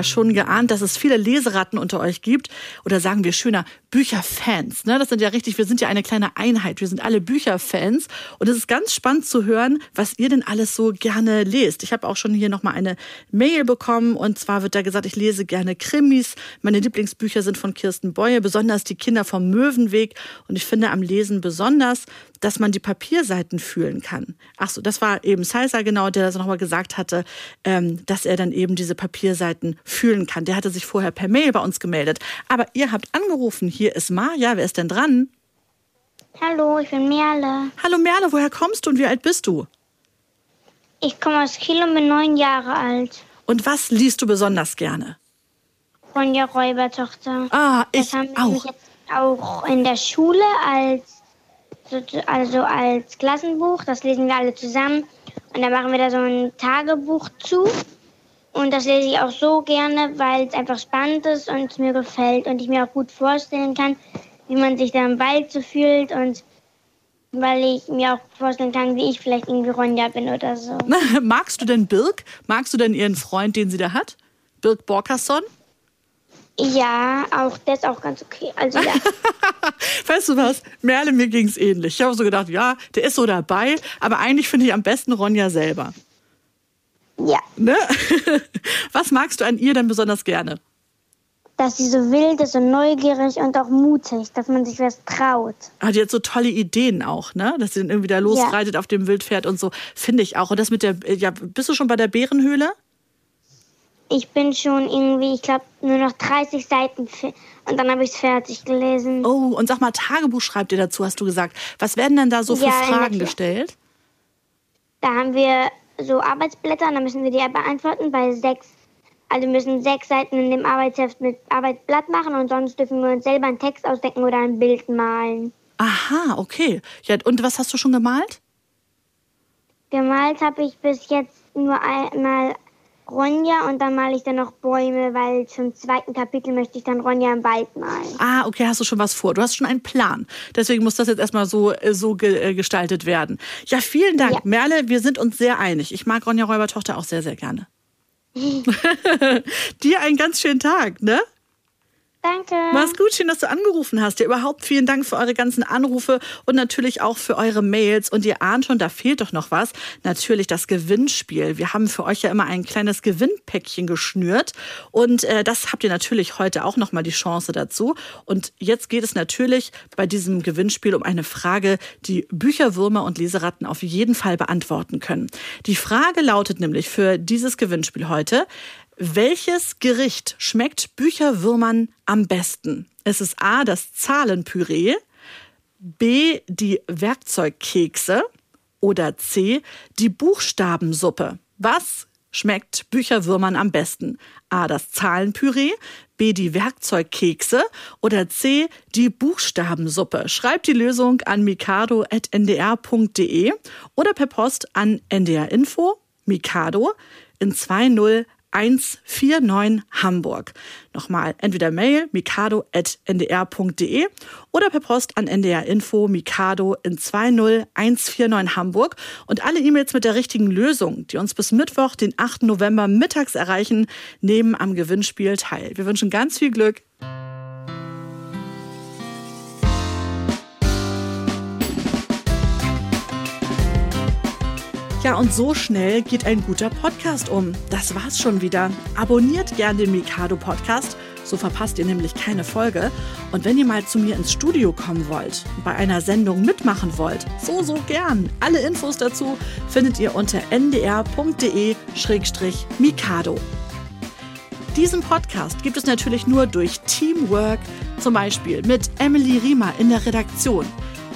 Schon geahnt, dass es viele Leseratten unter euch gibt. Oder sagen wir schöner, Bücherfans. Ne? Das sind ja richtig, wir sind ja eine kleine Einheit. Wir sind alle Bücherfans. Und es ist ganz spannend zu hören, was ihr denn alles so gerne lest. Ich habe auch schon hier nochmal eine Mail bekommen. Und zwar wird da gesagt, ich lese gerne Krimis. Meine Lieblingsbücher sind von Kirsten Beue, besonders die Kinder vom Möwenweg. Und ich finde am Lesen besonders, dass man die Papierseiten fühlen kann. Ach so, das war eben Salsa genau, der das nochmal gesagt hatte, ähm, dass er dann eben diese Papierseiten fühlen kann. Der hatte sich vorher per Mail bei uns gemeldet. Aber ihr habt angerufen. Hier ist Maja. Wer ist denn dran? Hallo, ich bin Merle. Hallo Merle, woher kommst du und wie alt bist du? Ich komme aus Kiel und bin neun Jahre alt. Und was liest du besonders gerne? Ronja Räubertochter. Ah, ich das haben wir auch. jetzt auch in der Schule als also als Klassenbuch. Das lesen wir alle zusammen. Und dann machen wir da so ein Tagebuch zu. Und das lese ich auch so gerne, weil es einfach spannend ist und es mir gefällt und ich mir auch gut vorstellen kann, wie man sich da im Wald so fühlt und weil ich mir auch vorstellen kann, wie ich vielleicht irgendwie Ronja bin oder so. Magst du denn Birk? Magst du denn ihren Freund, den sie da hat? Birk Borkasson? Ja, auch der ist auch ganz okay. Also ja. Weißt du was? Merle, mir ging's ähnlich. Ich habe so gedacht, ja, der ist so dabei, aber eigentlich finde ich am besten Ronja selber. Ja. Ne? Was magst du an ihr denn besonders gerne? dass sie so wild ist und neugierig und auch mutig, dass man sich was traut. Ah, die hat so tolle Ideen auch, ne? Dass sie dann irgendwie da losreitet auf dem Wildpferd und so. Finde ich auch. Und das mit der, ja, bist du schon bei der Bärenhöhle? Ich bin schon irgendwie, ich glaube, nur noch 30 Seiten und dann habe ich es fertig gelesen. Oh, und sag mal, Tagebuch schreibt ihr dazu, hast du gesagt. Was werden denn da so für Ja, Fragen gestellt? Da haben wir so Arbeitsblätter und dann müssen wir die beantworten bei sechs. Also wir müssen sechs Seiten in dem Arbeitsheft mit Arbeitsblatt machen und sonst dürfen wir uns selber einen Text ausdenken oder ein Bild malen. Aha, okay. Ja, und was hast du schon gemalt? Gemalt habe ich bis jetzt nur einmal Ronja und dann male ich dann noch Bäume, weil zum zweiten Kapitel möchte ich dann Ronja im Wald malen. Ah, okay, hast du schon was vor. Du hast schon einen Plan. Deswegen muss das jetzt erstmal so, äh, so ge äh, gestaltet werden. Ja, vielen Dank. Merle, wir sind uns sehr einig. Ich mag Ronja Räubertochter auch sehr, sehr gerne. Dir einen ganz schönen Tag, ne? Danke. Mach's gut, schön, dass du angerufen hast. Ja, überhaupt vielen Dank für eure ganzen Anrufe und natürlich auch für eure Mails. Und ihr ahnt schon, da fehlt doch noch was. Natürlich das Gewinnspiel. Wir haben für euch ja immer ein kleines Gewinnpäckchen geschnürt. Und äh, das habt ihr natürlich heute auch nochmal die Chance dazu. Und jetzt geht es natürlich bei diesem Gewinnspiel um eine Frage, die Bücherwürmer und Leseratten auf jeden Fall beantworten können. Die Frage lautet nämlich für dieses Gewinnspiel heute, welches Gericht schmeckt Bücherwürmern am besten? Es ist A, das Zahlenpüree, B, die Werkzeugkekse oder C, die Buchstabensuppe. Was schmeckt Bücherwürmern am besten? A, das Zahlenpüree, B, die Werkzeugkekse oder C, die Buchstabensuppe. Schreibt die Lösung an mikado.ndr.de oder per Post an NDR Info, Mikado in 20 149 Hamburg. Nochmal, entweder Mail mikado.ndr.de oder per Post an NDR Info Mikado in 20149 Hamburg. Und alle E-Mails mit der richtigen Lösung, die uns bis Mittwoch, den 8. November mittags erreichen, nehmen am Gewinnspiel teil. Wir wünschen ganz viel Glück. Ja, und so schnell geht ein guter Podcast um. Das war's schon wieder. Abonniert gern den Mikado Podcast, so verpasst ihr nämlich keine Folge. Und wenn ihr mal zu mir ins Studio kommen wollt, bei einer Sendung mitmachen wollt, so, so gern. Alle Infos dazu findet ihr unter ndr.de-mikado. Diesen Podcast gibt es natürlich nur durch Teamwork, zum Beispiel mit Emily Riemer in der Redaktion,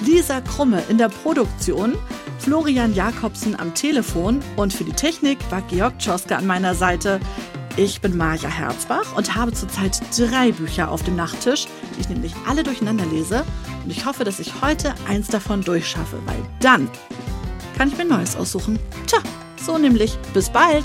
Lisa Krumme in der Produktion, Florian Jakobsen am Telefon und für die Technik war Georg Tschoske an meiner Seite. Ich bin Maja Herzbach und habe zurzeit drei Bücher auf dem Nachttisch, die ich nämlich alle durcheinander lese. Und ich hoffe, dass ich heute eins davon durchschaffe, weil dann kann ich mir ein neues aussuchen. Tja, so nämlich. Bis bald!